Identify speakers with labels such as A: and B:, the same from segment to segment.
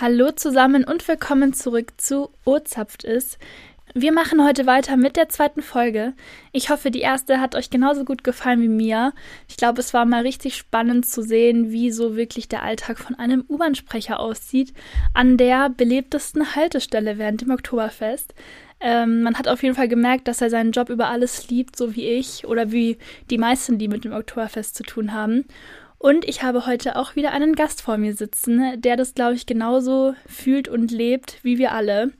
A: Hallo zusammen und willkommen zurück zu Ozapft ist. Wir machen heute weiter mit der zweiten Folge. Ich hoffe, die erste hat euch genauso gut gefallen wie mir. Ich glaube, es war mal richtig spannend zu sehen, wie so wirklich der Alltag von einem U-Bahn-Sprecher aussieht, an der belebtesten Haltestelle während dem Oktoberfest. Ähm, man hat auf jeden Fall gemerkt, dass er seinen Job über alles liebt, so wie ich oder wie die meisten, die mit dem Oktoberfest zu tun haben. Und ich habe heute auch wieder einen Gast vor mir sitzen, der das, glaube ich, genauso fühlt und lebt wie wir alle.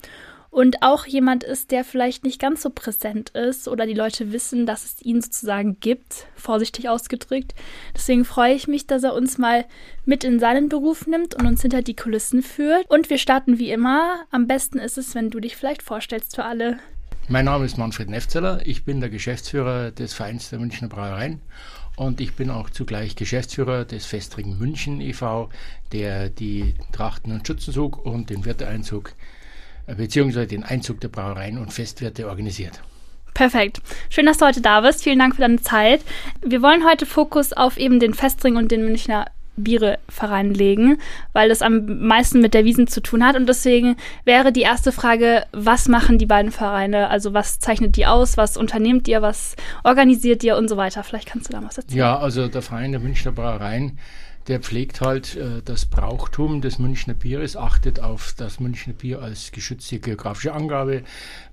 A: Und auch jemand ist, der vielleicht nicht ganz so präsent ist oder die Leute wissen, dass es ihn sozusagen gibt, vorsichtig ausgedrückt. Deswegen freue ich mich, dass er uns mal mit in seinen Beruf nimmt und uns hinter die Kulissen führt. Und wir starten wie immer. Am besten ist es, wenn du dich vielleicht vorstellst für alle.
B: Mein Name ist Manfred Nefzeller. Ich bin der Geschäftsführer des Vereins der Münchner Brauereien und ich bin auch zugleich Geschäftsführer des Festring München e.V., der die Trachten- und Schützenzug und den Wirteeinzug äh, beziehungsweise den Einzug der Brauereien und Festwirte organisiert.
A: Perfekt. Schön, dass du heute da bist. Vielen Dank für deine Zeit. Wir wollen heute Fokus auf eben den Festring und den Münchner Biereverein legen, weil das am meisten mit der Wiesen zu tun hat. Und deswegen wäre die erste Frage, was machen die beiden Vereine? Also was zeichnet die aus? Was unternehmt ihr? Was organisiert ihr und so weiter? Vielleicht kannst du da was erzählen.
B: Ja, also der Verein der Münchner Brauereien der pflegt halt äh, das Brauchtum des Münchner Bieres, achtet auf das Münchner Bier als geschützte geografische Angabe,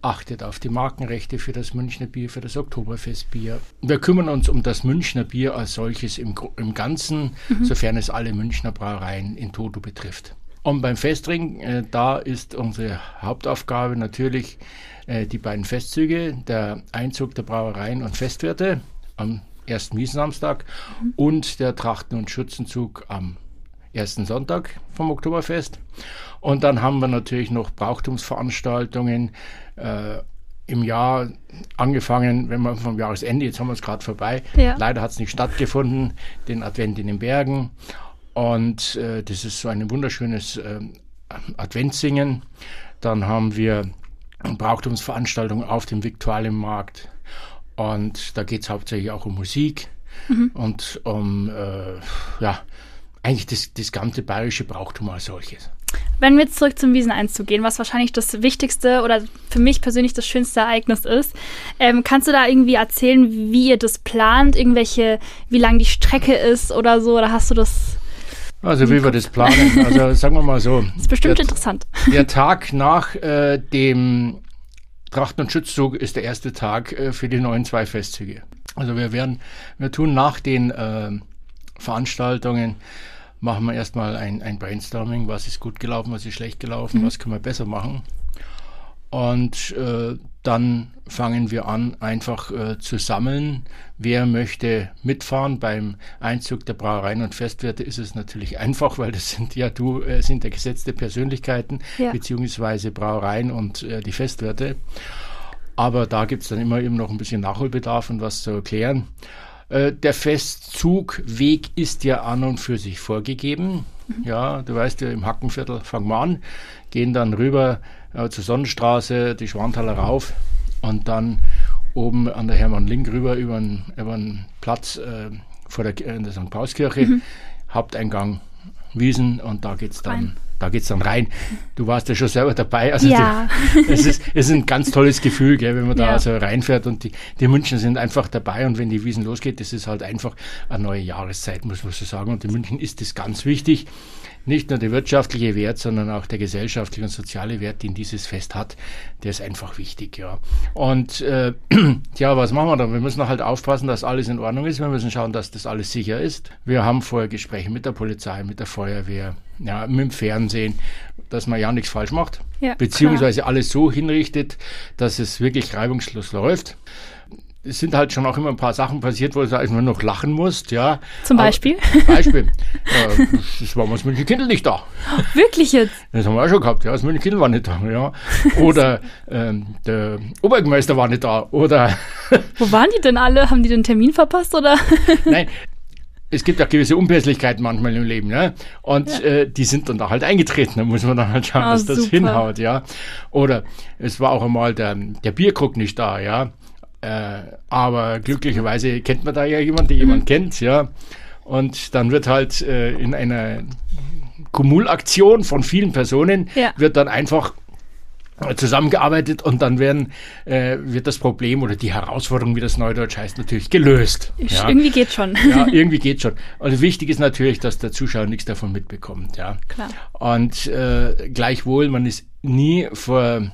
B: achtet auf die Markenrechte für das Münchner Bier, für das Oktoberfestbier. Wir kümmern uns um das Münchner Bier als solches im, im Ganzen, mhm. sofern es alle Münchner Brauereien in Toto betrifft. Und beim Festring, äh, da ist unsere Hauptaufgabe natürlich äh, die beiden Festzüge, der Einzug der Brauereien und Festwirte am ersten Wiesensamstag mhm. und der Trachten- und Schützenzug am ersten Sonntag vom Oktoberfest. Und dann haben wir natürlich noch Brauchtumsveranstaltungen äh, im Jahr angefangen, wenn man vom Jahresende, jetzt haben wir es gerade vorbei, ja. leider hat es nicht stattgefunden, den Advent in den Bergen. Und äh, das ist so ein wunderschönes äh, Adventssingen. Dann haben wir Brauchtumsveranstaltungen auf dem Viktualienmarkt und da geht es hauptsächlich auch um Musik mhm. und um, äh, ja, eigentlich das, das ganze bayerische Brauchtum als solches.
A: Wenn wir jetzt zurück zum Wieseneinzug gehen, was wahrscheinlich das wichtigste oder für mich persönlich das schönste Ereignis ist, ähm, kannst du da irgendwie erzählen, wie ihr das plant, irgendwelche, wie lang die Strecke ist oder so, oder hast du das?
B: Also wie wir das planen, also sagen wir mal so.
A: Das ist bestimmt der, interessant.
B: Der Tag nach äh, dem Trachten- und Schutzzug ist der erste Tag äh, für die neuen zwei Festzüge. Also wir werden, wir tun nach den äh, Veranstaltungen, machen wir erstmal ein, ein Brainstorming, was ist gut gelaufen, was ist schlecht gelaufen, mhm. was können wir besser machen. Und äh, dann fangen wir an, einfach äh, zu sammeln. Wer möchte mitfahren? Beim Einzug der Brauereien und Festwirte ist es natürlich einfach, weil das sind ja du, äh, sind ja gesetzte Persönlichkeiten, ja. beziehungsweise Brauereien und äh, die Festwirte. Aber da gibt es dann immer eben noch ein bisschen Nachholbedarf und was zu erklären. Äh, der Festzugweg ist ja an und für sich vorgegeben. Mhm. Ja, du weißt ja, im Hackenviertel fangen wir an, gehen dann rüber äh, zur Sonnenstraße, die Schwanthaler rauf und dann oben an der Hermann-Link rüber über einen, Platz äh, vor der, äh, der St. Paulskirche, mhm. Haupteingang Wiesen und da geht's dann. Rein. Da geht's dann rein. Du warst ja schon selber dabei. Also
A: ja.
B: die, es, ist, es ist ein ganz tolles Gefühl, gell, wenn man da ja. so reinfährt und die, die München sind einfach dabei und wenn die Wiesen losgeht, das ist halt einfach eine neue Jahreszeit, muss man so sagen. Und in München ist das ganz wichtig nicht nur der wirtschaftliche Wert, sondern auch der gesellschaftliche und soziale Wert, den dieses Fest hat, der ist einfach wichtig, ja. Und äh, ja, was machen wir da? Wir müssen halt aufpassen, dass alles in Ordnung ist. Wir müssen schauen, dass das alles sicher ist. Wir haben vorher Gespräche mit der Polizei, mit der Feuerwehr, ja, mit dem Fernsehen, dass man ja nichts falsch macht, ja, beziehungsweise klar. alles so hinrichtet, dass es wirklich reibungslos läuft es sind halt schon auch immer ein paar Sachen passiert, wo du einfach noch lachen musst, ja.
A: Zum Beispiel?
B: Aber, Beispiel. äh, das war das München Kindl nicht da.
A: Wirklich jetzt?
B: Das haben wir auch schon gehabt, ja. Das München Kindl war nicht da, ja. Oder ähm, der Oberbürgermeister war nicht da, oder.
A: wo waren die denn alle? Haben die den Termin verpasst, oder?
B: Nein, es gibt ja gewisse Unpässlichkeiten manchmal im Leben, ne? Und ja. äh, die sind dann da halt eingetreten. Da muss man dann halt schauen, oh, dass das super. hinhaut, ja. Oder es war auch einmal der, der Bierkrug nicht da, ja. Äh, aber glücklicherweise kennt man da ja jemanden, der jemand mhm. kennt, ja. Und dann wird halt äh, in einer Kumulaktion von vielen Personen
A: Ja.
B: wird dann einfach zusammengearbeitet und dann werden, äh, wird das Problem oder die Herausforderung, wie das Neudeutsch heißt, natürlich gelöst. Ja.
A: Irgendwie geht schon.
B: Ja, irgendwie geht schon. Und wichtig ist natürlich, dass der Zuschauer nichts davon mitbekommt. Ja.
A: Klar.
B: Und äh, gleichwohl, man ist nie vor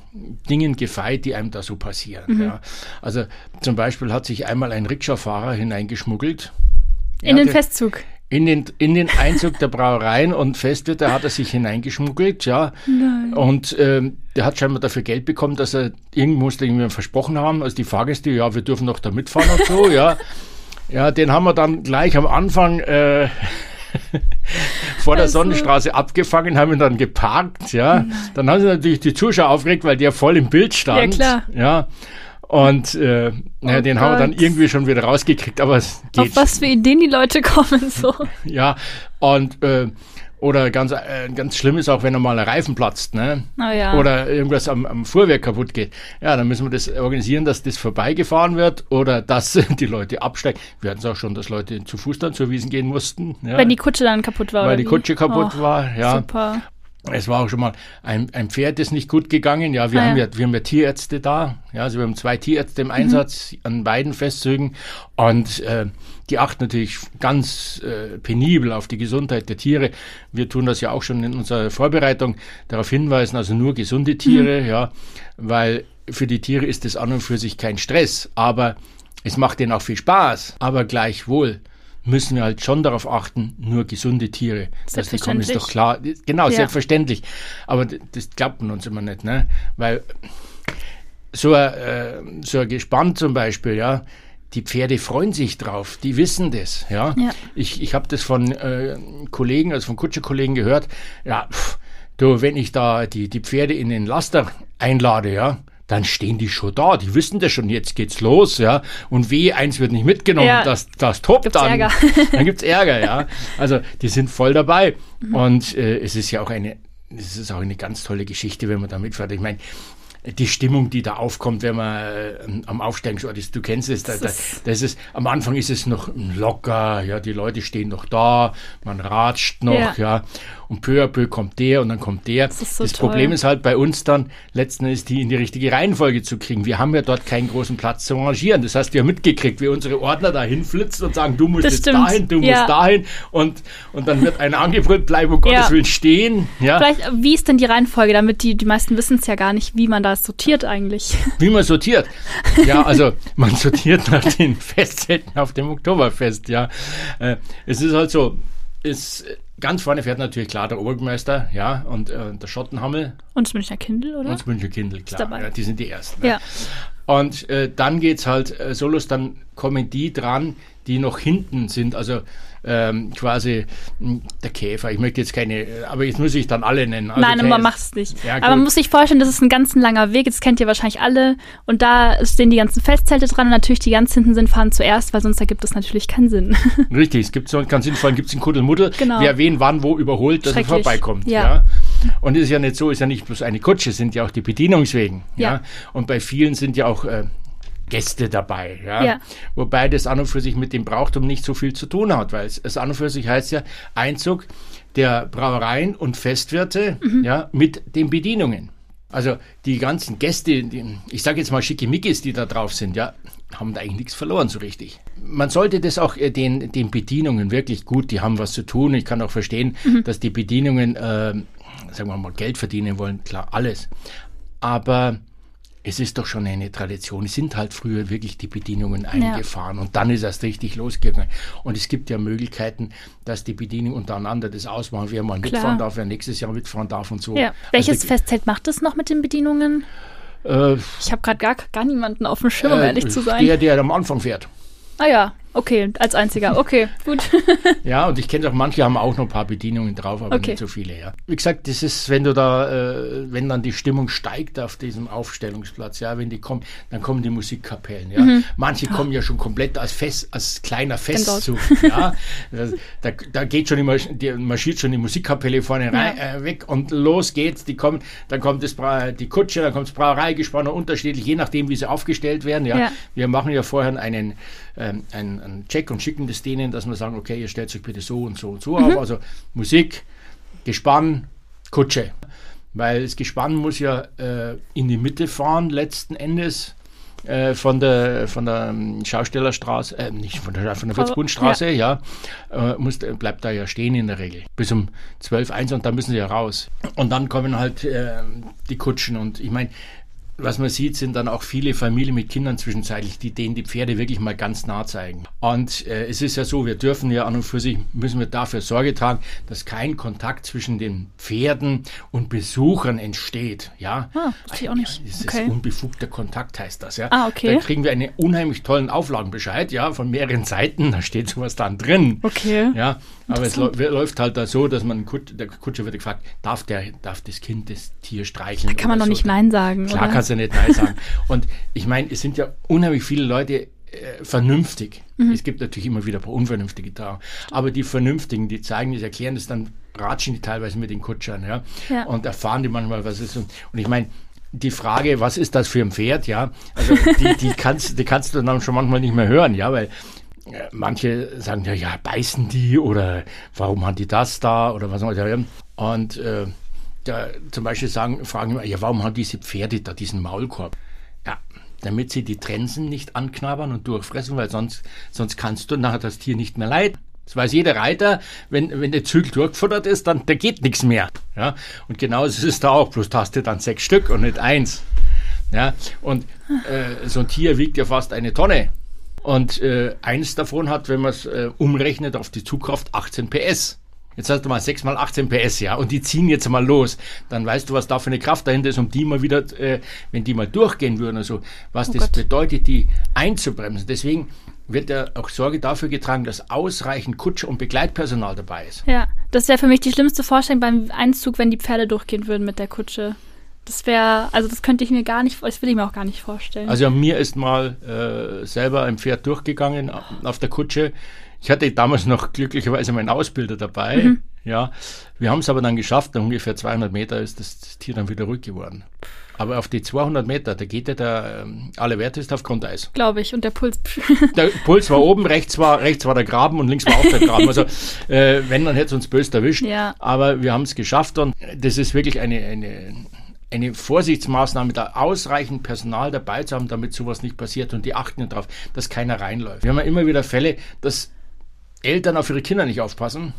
B: Dingen gefeit, die einem da so passieren.
A: Mhm.
B: Ja. Also zum Beispiel hat sich einmal ein Rikscha-Fahrer hineingeschmuggelt.
A: In
B: Ja,
A: den
B: der-
A: Festzug.
B: In den, in den Einzug der Brauereien und Festwirte hat er sich hineingeschmuggelt, ja. Und ähm, der hat scheinbar dafür Geld bekommen, dass er irgend musste irgendjemand versprochen haben, also die Fahrgäste, ja, wir dürfen doch da mitfahren und so, ja. Ja, den haben wir dann gleich am Anfang äh, vor der
A: Also-
B: Sonnenstraße abgefangen, haben ihn dann geparkt, ja. Dann haben sie natürlich die Zuschauer aufgeregt, weil der voll im Bild stand.
A: Ja, klar.
B: Ja. Und äh, naja,
A: Oh
B: den haben wir dann irgendwie schon wieder rausgekriegt, aber es geht
A: Auf was für Ideen die Leute kommen, so.
B: ja, und äh, oder ganz, äh, ganz schlimm ist auch, wenn einmal ein Reifen platzt, ne?
A: Oh ja.
B: Oder irgendwas am, am Fuhrwerk kaputt geht. Ja, dann müssen wir das organisieren, dass das vorbeigefahren wird oder dass die Leute absteigen. Wir hatten es auch schon, dass Leute zu Fuß dann zur Wiesen gehen mussten. Ja,
A: Wenn die Kutsche dann kaputt war.
B: weil die
A: wie?
B: Kutsche kaputt
A: Oh,
B: war. Ja,
A: Super.
B: Es war auch schon mal ein, ein Pferd ist nicht gut gegangen. Ja, wir
A: Ah,
B: haben
A: ja.
B: wir haben ja Tierärzte da. Ja, also wir haben zwei Tierärzte im Einsatz an beiden Festzügen und äh, die achten natürlich ganz äh, penibel auf die Gesundheit der Tiere. Wir tun das ja auch schon in unserer Vorbereitung darauf hinweisen, also nur gesunde Tiere, ja, weil für die Tiere ist es an und für sich kein Stress, aber es macht denen auch viel Spaß. Aber gleichwohl müssen wir halt schon darauf achten, nur gesunde Tiere. Dass die kommen, ist doch klar. Genau,
A: Ja.
B: selbstverständlich. Aber das glaubt man uns immer nicht, ne? Weil so ein, äh, so ein Gespann zum Beispiel, ja, die Pferde freuen sich drauf, die wissen das, ja.
A: Ja.
B: Ich, ich habe das von äh, Kollegen, also von Kutscherkollegen gehört, ja, pff, du, wenn ich da die, die Pferde in den Laster einlade, ja, dann stehen die schon da, die wissen das schon, jetzt geht's los, ja, und weh, eins wird nicht mitgenommen,
A: Ja.
B: das, das tobt
A: Gibt's
B: dann.
A: Ärger.
B: dann gibt's Ärger, ja. Also, die sind voll dabei. Und äh, es ist ja auch eine, es ist auch eine ganz tolle Geschichte, wenn man da mitfährt. Ich meine, die Stimmung, die da aufkommt, wenn man äh, am Aufsteigungsort ist, du kennst es, da, da, das ist, am Anfang ist es noch locker, ja, die Leute stehen noch da, man ratscht noch,
A: Ja.
B: ja, und peu à peu kommt der und dann kommt der.
A: ist so toll.
B: Problem ist halt bei uns dann, letzten Endes die in die richtige Reihenfolge zu kriegen. Wir haben ja dort keinen großen Platz zum Rangieren. Das hast du ja mitgekriegt, wie unsere Ordner da hinflitzen und sagen, du musst
A: Das
B: jetzt
A: stimmt.
B: dahin, du
A: Ja.
B: musst dahin und, und dann wird einer angebrüllt, bleib um Gottes
A: Ja.
B: Willen stehen, ja.
A: Vielleicht, wie ist denn die Reihenfolge, damit die, die meisten wissen es ja gar nicht, wie man sortiert eigentlich.
B: Wie man sortiert. Ja, also man sortiert nach den Festzelten auf dem Oktoberfest, ja. Äh, es ist halt so, es, ganz vorne fährt natürlich klar der Obermeister, ja, und äh, der Schottenhammel
A: Und das Münchner Kindle, oder?
B: und das München Kindl, klar.
A: dabei.
B: Ja, die sind die Ersten. ne?
A: Ja.
B: Und äh, dann geht's halt äh, Solos, dann kommen die dran, die noch hinten sind, also ähm, quasi mh, der Käfer. Ich möchte jetzt keine, aber jetzt muss ich dann alle nennen. Also
A: Nein, man macht es nicht.
B: Ja,
A: Aber man muss sich vorstellen, das ist ein ganz langer Weg. Das kennt ihr wahrscheinlich alle. Und da stehen die ganzen Festzelte dran. Und natürlich die ganz hinten sind, fahren zuerst, weil sonst ergibt es natürlich keinen Sinn.
B: Richtig, es gibt so ganz sinnvoll, gibt es einen Kuddelmuddel,
A: Genau.
B: wer wen wann wo überholt, dass er vorbeikommt.
A: Ja.
B: Ja. Und es ist ja nicht so, ist ja nicht bloß eine Kutsche, es sind ja auch die Bedienungswegen. Ja.
A: Ja.
B: Und bei vielen sind ja auch äh, Gäste dabei. Ja?
A: Ja.
B: Wobei das an und für sich mit dem Brauchtum nicht so viel zu tun hat, weil es, es an und für sich heißt ja Einzug der Brauereien und Festwirte
A: Mhm.
B: ja, mit den Bedienungen. Also die ganzen Gäste, die, ich sage jetzt mal Schickimickis, die da drauf sind, ja, haben da eigentlich nichts verloren so richtig. Man sollte das auch äh, den, den Bedienungen wirklich gut, die haben was zu tun. Ich kann auch verstehen, dass die Bedienungen, äh, sagen wir mal, Geld verdienen wollen, klar, alles. Aber es ist doch schon eine Tradition. Es sind halt früher wirklich die Bedienungen eingefahren und dann ist erst richtig losgegangen. Und es gibt ja Möglichkeiten, dass die Bedienungen untereinander das ausmachen, wer mal mitfahren darf, wer nächstes Jahr mitfahren darf und so.
A: ja. Welches
B: also,
A: Festzelt macht es noch mit den Bedienungen?
B: äh,
A: Ich habe gerade gar, gar niemanden auf dem Schirm, um ehrlich zu sein.
B: Der, der am Anfang fährt.
A: Ah ja, okay, als einziger. Okay, gut.
B: Ja, und ich kenne auch, manche haben auch noch ein paar Bedienungen drauf, aber
A: Okay.
B: nicht so viele, ja. Wie gesagt, das ist, wenn du da, äh, wenn dann die Stimmung steigt auf diesem Aufstellungsplatz, ja, wenn die kommen, dann kommen die Musikkapellen, ja.
A: Mhm.
B: Manche kommen ja schon komplett als Fest, als kleiner. Festzug, ja. Da, da geht schon die, Marsch- die marschiert schon die Musikkapelle vorne rein, äh, weg und los geht's, die kommen, dann kommt das Bra die Kutsche, dann kommt das Brauereigespann, unterschiedlich, je nachdem, wie sie aufgestellt werden, ja.
A: Ja.
B: Wir machen ja vorher einen, ähm, einen, einen Check und schicken das denen, dass wir sagen, okay, ihr stellt euch bitte so und so und so
A: Mhm.
B: auf. Also Musik, Gespann, Kutsche. Weil das Gespann muss ja äh, in die Mitte fahren, letzten Endes äh, von der von der ähm, Schaustellerstraße, äh, nicht von der, von der Würzbundstraße, ja, ja äh, muss, bleibt da ja stehen in der Regel. Bis um 12, 1 und dann müssen sie ja raus. Und dann kommen halt äh, die Kutschen und ich meine, was man sieht, sind dann auch viele Familien mit Kindern zwischenzeitlich, die denen die Pferde wirklich mal ganz nah zeigen. Und äh, es ist ja so, wir dürfen ja an und für sich, müssen wir dafür Sorge tragen, dass kein Kontakt zwischen den Pferden und Besuchern entsteht. Ja,
A: ah, ich auch nicht.
B: Das ist okay. unbefugter Kontakt, heißt das. Ja,
A: ah, okay.
B: Da kriegen wir einen unheimlich tollen Auflagenbescheid, ja, von mehreren Seiten. Da steht sowas dann drin.
A: Okay.
B: Ja, aber es läuft halt da so, dass man, der Kutscher wird gefragt, darf, der, darf das Kind das Tier streicheln?
A: Da kann man doch so. nicht Nein sagen.
B: Klar
A: oder?
B: Kannst du nicht Nein sagen. Und ich meine, es sind ja unheimlich viele Leute äh, vernünftig. Mhm. Es gibt natürlich immer wieder ein paar Unvernünftige da. Aber die Vernünftigen, die zeigen das, erklären das, dann ratschen die teilweise mit den Kutschern. Ja? ja. Und erfahren die manchmal, was ist. Und, und ich meine, die Frage, was ist das für ein Pferd, ja, also die, die, kannst, die kannst du dann schon manchmal nicht mehr hören, ja, weil äh, manche sagen ja, ja, beißen die oder warum haben die das da oder was auch immer. Und äh, da zum Beispiel sagen, fragen immer, ja, warum haben diese Pferde da diesen Maulkorb? Ja, damit sie die Trensen nicht anknabbern und durchfressen, weil sonst, sonst kannst du nachher das Tier nicht mehr leiden. Das weiß jeder Reiter, wenn, wenn der Zügel durchgefuttert ist, dann da geht nichts mehr. Ja, und genauso ist es da auch, bloß hast du dann sechs Stück und nicht eins. Ja, und äh, so ein Tier wiegt ja fast eine Tonne. Und äh, eins davon hat, wenn man es äh, umrechnet auf die Zugkraft, 18 PS. Jetzt hast du mal 6 mal 18 PS, ja, und die ziehen jetzt mal los. Dann weißt du, was da für eine Kraft dahinter ist, um die mal wieder, äh, wenn die mal durchgehen würden, also was oh das Gott. bedeutet, die einzubremsen. Deswegen wird ja auch Sorge dafür getragen, dass ausreichend Kutscher und Begleitpersonal dabei ist.
A: Ja, das wäre für mich die schlimmste Vorstellung beim Einzug, wenn die Pferde durchgehen würden mit der Kutsche. Das wäre, also das könnte ich mir gar nicht, das will ich mir auch gar nicht vorstellen.
B: Also mir ist mal äh, selber ein Pferd durchgegangen auf der Kutsche. Ich hatte damals noch glücklicherweise meinen Ausbilder dabei. Mhm. Ja, wir haben es aber dann geschafft. Nach ungefähr 200 Meter ist das Tier dann wieder ruhig geworden. Aber auf die 200 Meter, da geht ja der ähm, alle Werte ist auf Grundeis.
A: Glaube ich. Und der Puls.
B: der Puls war oben, rechts war, rechts war der Graben und links war auch der Graben. Also äh, wenn, dann hätte es uns böse erwischt.
A: Ja.
B: Aber wir haben es geschafft und das ist wirklich eine, eine eine Vorsichtsmaßnahme, da ausreichend Personal dabei zu haben, damit sowas nicht passiert. Und die achten darauf, dass keiner reinläuft. Wir haben ja immer wieder Fälle, dass Eltern auf ihre Kinder nicht aufpassen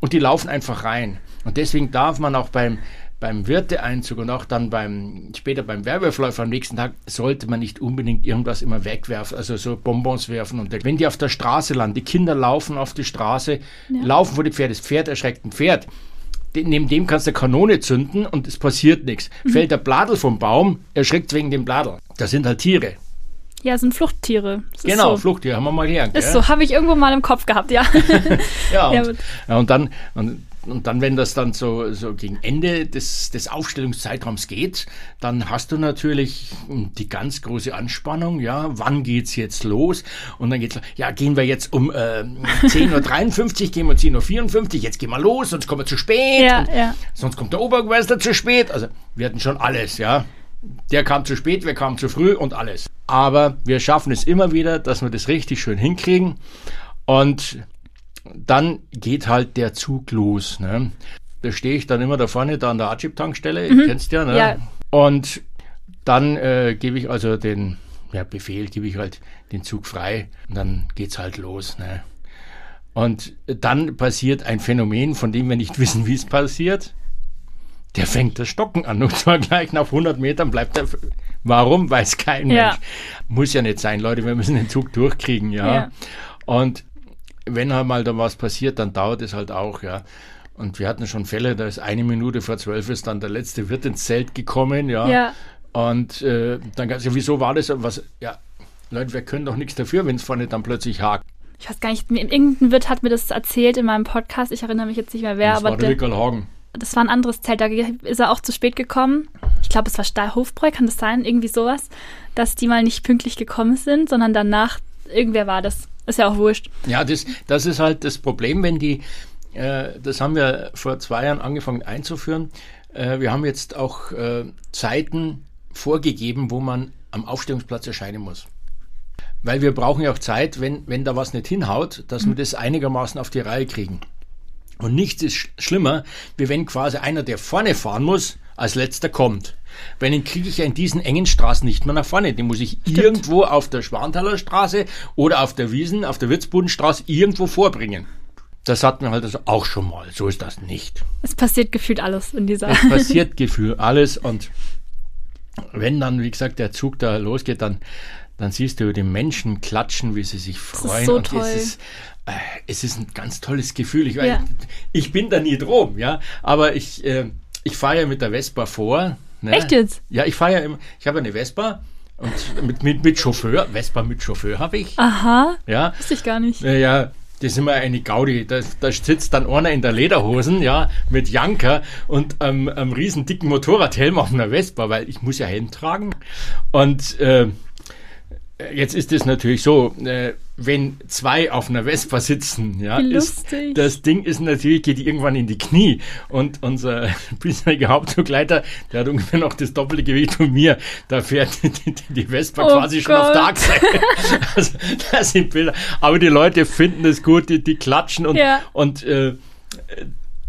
B: und die laufen einfach rein. Und deswegen darf man auch beim, beim Wirteeinzug und auch dann beim, später beim Werwolfläufer am nächsten Tag, sollte man nicht unbedingt irgendwas immer wegwerfen, also so Bonbons werfen. Und wenn die auf der Straße landen, die Kinder laufen auf die Straße, ja. laufen vor die Pferde, das Pferd erschreckt ein Pferd neben dem kannst du Kanone zünden und es passiert nichts. Mhm. Fällt der Bladel vom Baum, erschreckt wegen dem Bladel. Das sind halt Tiere.
A: Ja, sind Fluchttiere.
B: Das genau, so. Fluchttiere, haben wir mal gelernt.
A: Ist ja? so, habe ich irgendwo mal im Kopf gehabt, ja.
B: ja, und, ja, und dann, und und dann, wenn das dann so, so gegen Ende des, des Aufstellungszeitraums geht, dann hast du natürlich die ganz große Anspannung, ja, wann geht's jetzt los? Und dann geht's, ja, gehen wir jetzt um äh, 10.53 Uhr, gehen wir um 10.54 Uhr, jetzt gehen wir los, sonst kommen wir zu spät.
A: Ja, ja.
B: Sonst kommt der Obermeister zu spät. Also wir hatten schon alles, ja. Der kam zu spät, wir kamen zu früh und alles. Aber wir schaffen es immer wieder, dass wir das richtig schön hinkriegen. Und dann geht halt der Zug los. Ne? Da stehe ich dann immer da vorne, da an der Ajib-Tankstelle, mhm. kennst ja, ne?
A: ja.
B: Und dann äh, gebe ich also den ja, Befehl, gebe ich halt den Zug frei und dann geht's halt los. Ne? Und dann passiert ein Phänomen, von dem wir nicht wissen, wie es passiert. Der fängt das Stocken an und zwar gleich nach 100 Metern bleibt er. Warum? Weiß kein ja. Mensch. Muss ja nicht sein, Leute, wir müssen den Zug durchkriegen, ja. ja. Und wenn halt mal da was passiert, dann dauert es halt auch, ja. Und wir hatten schon Fälle, da ist eine Minute vor zwölf ist dann der letzte Wirt ins Zelt gekommen, ja.
A: ja.
B: Und äh, dann gab es ja, wieso war das? Was, ja, Leute, wir können doch nichts dafür, wenn es vorne dann plötzlich hakt.
A: Ich weiß gar nicht, irgendein Wirt hat mir das erzählt in meinem Podcast. Ich erinnere mich jetzt nicht mehr, wer.
B: Das
A: aber
B: war der, der Hagen.
A: Das war ein anderes Zelt, da ist er auch zu spät gekommen. Ich glaube, es war Stahlhofbräu, kann das sein? Irgendwie sowas, dass die mal nicht pünktlich gekommen sind, sondern danach, irgendwer war das. Ist ja auch wurscht.
B: Ja, das, das ist halt das Problem, wenn die, äh, das haben wir vor zwei Jahren angefangen einzuführen. Äh, wir haben jetzt auch äh, Zeiten vorgegeben, wo man am Aufstellungsplatz erscheinen muss. Weil wir brauchen ja auch Zeit, wenn, wenn da was nicht hinhaut, dass mhm. wir das einigermaßen auf die Reihe kriegen. Und nichts ist sch schlimmer, wie wenn quasi einer, der vorne fahren muss, als letzter kommt. Weil den kriege ich ja in diesen engen Straßen nicht mehr nach vorne. Den muss ich
A: Stimmt.
B: irgendwo auf der Schwanthaler Straße oder auf der Wiesen, auf der Wirzbodenstraße irgendwo vorbringen. Das hatten wir halt also auch schon mal. So ist das nicht.
A: Es passiert gefühlt alles in dieser.
B: Es passiert gefühlt alles und wenn dann, wie gesagt, der Zug da losgeht, dann, dann siehst du die Menschen klatschen, wie sie sich freuen.
A: so
B: und
A: toll.
B: Es ist, äh, es ist ein ganz tolles Gefühl. Ich,
A: Ja.
B: ich bin da nie drum, ja, aber ich, äh, ich fahre ja mit der Vespa vor. Ne?
A: Echt jetzt?
B: Ja, ich fahre ja immer, ich habe eine Vespa und mit, mit, mit Chauffeur, Vespa mit Chauffeur habe ich.
A: Aha,
B: Ja,
A: wusste ich gar nicht.
B: naja, das ist immer eine Gaudi. Da, da sitzt dann einer in der Lederhosen, ja, mit Janker und ähm, einem riesen dicken Motorradhelm auf einer Vespa, weil ich muss ja Helm tragen. Und äh, jetzt ist es natürlich so, äh, wenn zwei auf einer Vespa sitzen, ja, ist, das Ding ist natürlich, geht irgendwann in die Knie. Und unser bisheriger Hauptbegleiter, der hat ungefähr noch das doppelte Gewicht von mir. Da fährt die, die, die Vespa
A: Oh
B: quasi schon auf
A: Gott.
B: der Achse. Also, das sind Bilder. Aber die Leute finden es gut, die, die klatschen und,
A: Ja.
B: und äh,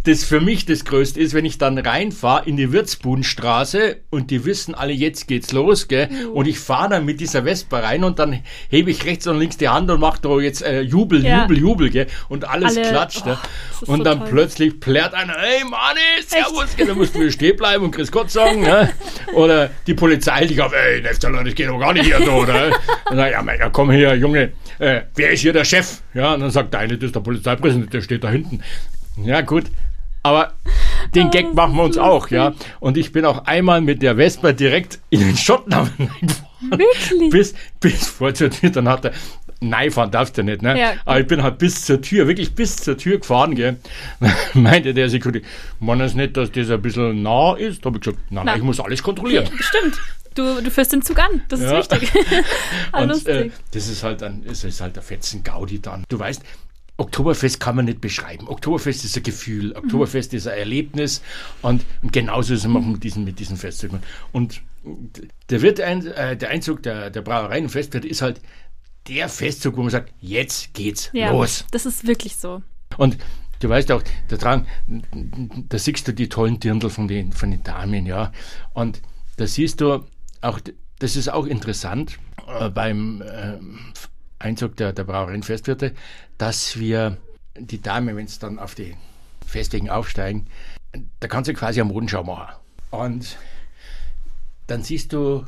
B: das für mich das Größte ist, wenn ich dann reinfahre in die Wirzbudenstraße und die wissen alle, jetzt geht's los, gell? Und ich fahre dann mit dieser Vespa rein und dann hebe ich rechts und links die Hand und mache da jetzt äh, Jubel,
A: Ja.
B: Jubel, Jubel, gell? Und alles
A: Alle-
B: klatscht.
A: oh,
B: Und
A: so
B: dann
A: toll.
B: plötzlich plärt einer, hey Manni, servus, gell? Da musst du wieder stehen bleiben und Grüß Gott sagen, ne? Oder die Polizei, die kommt, ey, Nefterler, das geht doch gar nicht hier so, ne? Und dann, ja, mein, ja, komm her, Junge, äh, wer ist hier der Chef? Ja, und dann sagt der eine, das ist der Polizeipräsident, der steht da hinten. Ja, gut. Aber den Gag machen wir
A: ist
B: uns auch, ja. Und ich bin auch einmal mit der Vespa direkt in den Schottenhammer reingefahren.
A: Wirklich?
B: Bis, bis vor zur Tür, dann hat er, nein, fahren darfst du nicht, ne?
A: Ja.
B: Aber ich bin halt bis zur Tür, wirklich bis zur Tür gefahren, gell. Meinte der Security, man es nicht, dass das ein bisschen nah ist? Da habe ich gesagt, nein, nein, ich muss alles kontrollieren.
A: Stimmt. Du, du führst den Zug an. Das ist
B: Ja.
A: wichtig. ah,
B: Und äh, das ist halt ein, ist halt ein fetzen Gaudi dann. Du weißt, Oktoberfest kann man nicht beschreiben. Oktoberfest ist ein Gefühl, Oktoberfest ist ein Erlebnis und, und genauso ist es auch mit diesen, mit diesen Festzügen. Und der, Wirt ein, äh, der Einzug der, der Brauereien und Festwirt ist halt der Festzug, wo man sagt, jetzt geht's
A: ja,
B: los.
A: das ist wirklich so.
B: Und du weißt auch, da dran, da siehst du die tollen Dirndl von den, von den Damen, ja. Und da siehst du auch, das ist auch interessant äh, beim ähm, Einzug der, der Brauereien Festwirte, dass wir die Dame, wenn es dann auf die Festwegen aufsteigen, da kannst du quasi am Modenschau machen. Und dann siehst du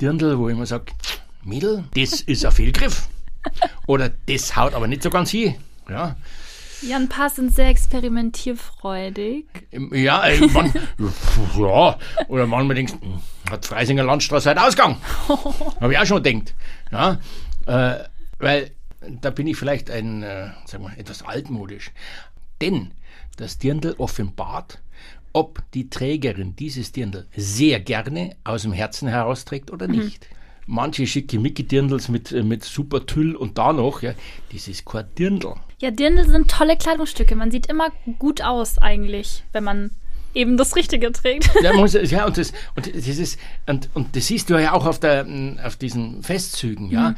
B: Dirndl, wo ich immer sage, Mädel, das ist ein Fehlgriff. Oder das haut aber nicht so ganz hin. Ja,
A: ein paar sind sehr experimentierfreudig.
B: ja, ey, man, ja, oder manchmal denkst hm, hat Freisinger Landstraße halt Ausgang. Habe ich auch schon gedacht. Ja, äh, weil da bin ich vielleicht ein, äh, sagen wir, etwas altmodisch. Denn das Dirndl offenbart, ob die Trägerin dieses Dirndl sehr gerne aus dem Herzen herausträgt oder nicht. Manche schickimicki-Dirndls mit, äh, mit super Tüll und da noch, ja, das ist kein Dirndl.
A: Ja, Dirndl sind tolle Kleidungsstücke. Man sieht immer gut aus eigentlich, wenn man eben das Richtige trägt.
B: Ja, muss, ja und, das, und, das ist, und, und das siehst du ja auch auf, der, auf diesen Festzügen, ja.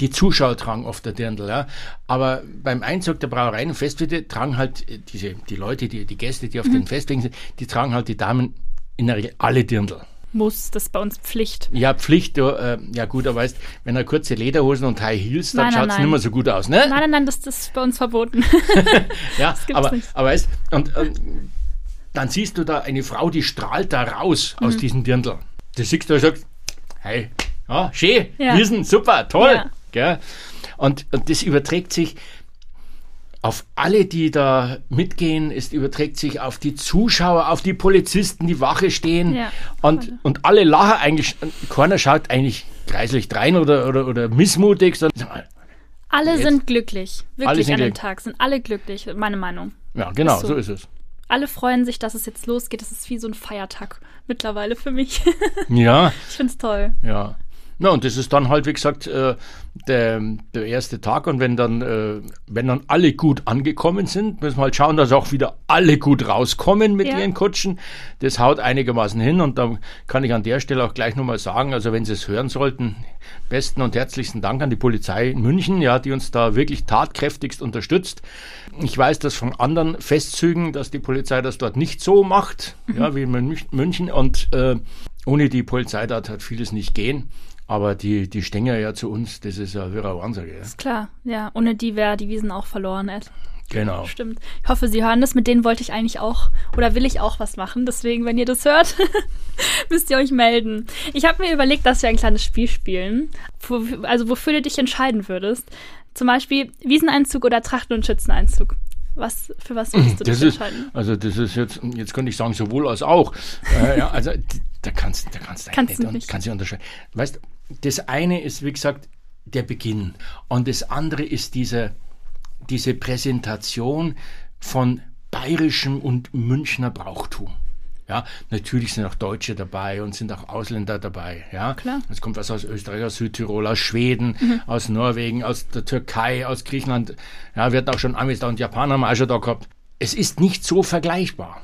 B: Die Zuschauer tragen oft der Dirndl, ja. Aber beim Einzug der Brauereien und Festwirte tragen halt diese, die Leute, die, die Gäste, die auf den Festwegen sind, die tragen halt die Damen in der Regel alle Dirndl.
A: Muss, das ist bei uns Pflicht.
B: Ja, Pflicht, du, äh, ja gut, aber weißt, wenn er kurze Lederhosen und High Heels, dann schaut es nicht mehr so gut aus, ne?
A: Nein, nein, nein, das, das ist bei uns verboten.
B: Ja, aber,
A: nicht.
B: aber weißt, und, und dann siehst du da eine Frau, die strahlt da raus aus
A: Mhm.
B: diesem Dirndl. Das siehst du und sagst, hey, ja, schön,
A: Ja.
B: Wiesen, super, toll.
A: Ja.
B: Und, und das überträgt sich auf alle, die da mitgehen, es überträgt sich auf die Zuschauer, auf die Polizisten, die Wache stehen.
A: Ja,
B: und, und alle lachen eigentlich, keiner schaut eigentlich kreislich drein oder, oder, oder missmutig, sondern
A: Alle
B: Jetzt-
A: sind glücklich.
B: Alle
A: Wirklich
B: sind
A: an dem. Tag sind alle glücklich, meine Meinung.
B: ja, genau,
A: Ist so.
B: so ist es.
A: Alle freuen sich, dass es jetzt losgeht. Das ist wie so ein Feiertag mittlerweile für mich.
B: Ja,
A: ich find's toll.
B: Ja. Na, und das ist dann halt, wie gesagt, äh, der, der erste Tag. Und wenn dann, äh, wenn dann alle gut angekommen sind, müssen wir halt schauen, dass auch wieder alle gut rauskommen mit
A: Ja.
B: ihren Kutschen. Das haut einigermaßen hin. Und dann kann ich an der Stelle auch gleich nochmal sagen, also wenn Sie es hören sollten, besten und herzlichsten Dank an die Polizei in München, ja, die uns da wirklich tatkräftigst unterstützt. Ich weiß das von anderen Festzügen, dass die Polizei das dort nicht so macht, ja, wie in Münch- München. Und äh, ohne die Polizei dort hat vieles nicht gehen. Aber die, die Stänger ja zu uns, das ist ja wirrer Wahnsinn. Ja.
A: Ist klar, ja. Ohne die wäre die Wiesen auch verloren, Ed.
B: Genau.
A: Stimmt. Ich hoffe, Sie hören das. Mit denen wollte ich eigentlich auch oder will ich auch was machen. Deswegen, wenn ihr das hört, müsst ihr euch melden. Ich habe mir überlegt, dass wir ein kleines Spiel spielen. Wo, also wofür du dich entscheiden würdest. Zum Beispiel Wieseneinzug oder Trachten- und Schützeneinzug. Was, für was würdest du
B: Das
A: dich
B: ist,
A: entscheiden?
B: also das ist jetzt, jetzt könnte ich sagen, sowohl als auch. äh, ja, also da kannst, da kannst du
A: Kannst
B: nicht,
A: du nicht.
B: Kannst du unterscheiden. Weißt, du, das eine ist, wie gesagt, der Beginn. Und das andere ist diese, diese Präsentation von bayerischem und Münchner Brauchtum. Ja, natürlich sind auch Deutsche dabei und sind auch Ausländer dabei. Ja,
A: Klar.
B: Es kommt was aus Österreich, aus Südtirol, aus Schweden, aus Norwegen, aus der Türkei, aus Griechenland. Ja, wir hatten auch schon Amis da und Japaner haben auch schon da gehabt. Es ist nicht so vergleichbar.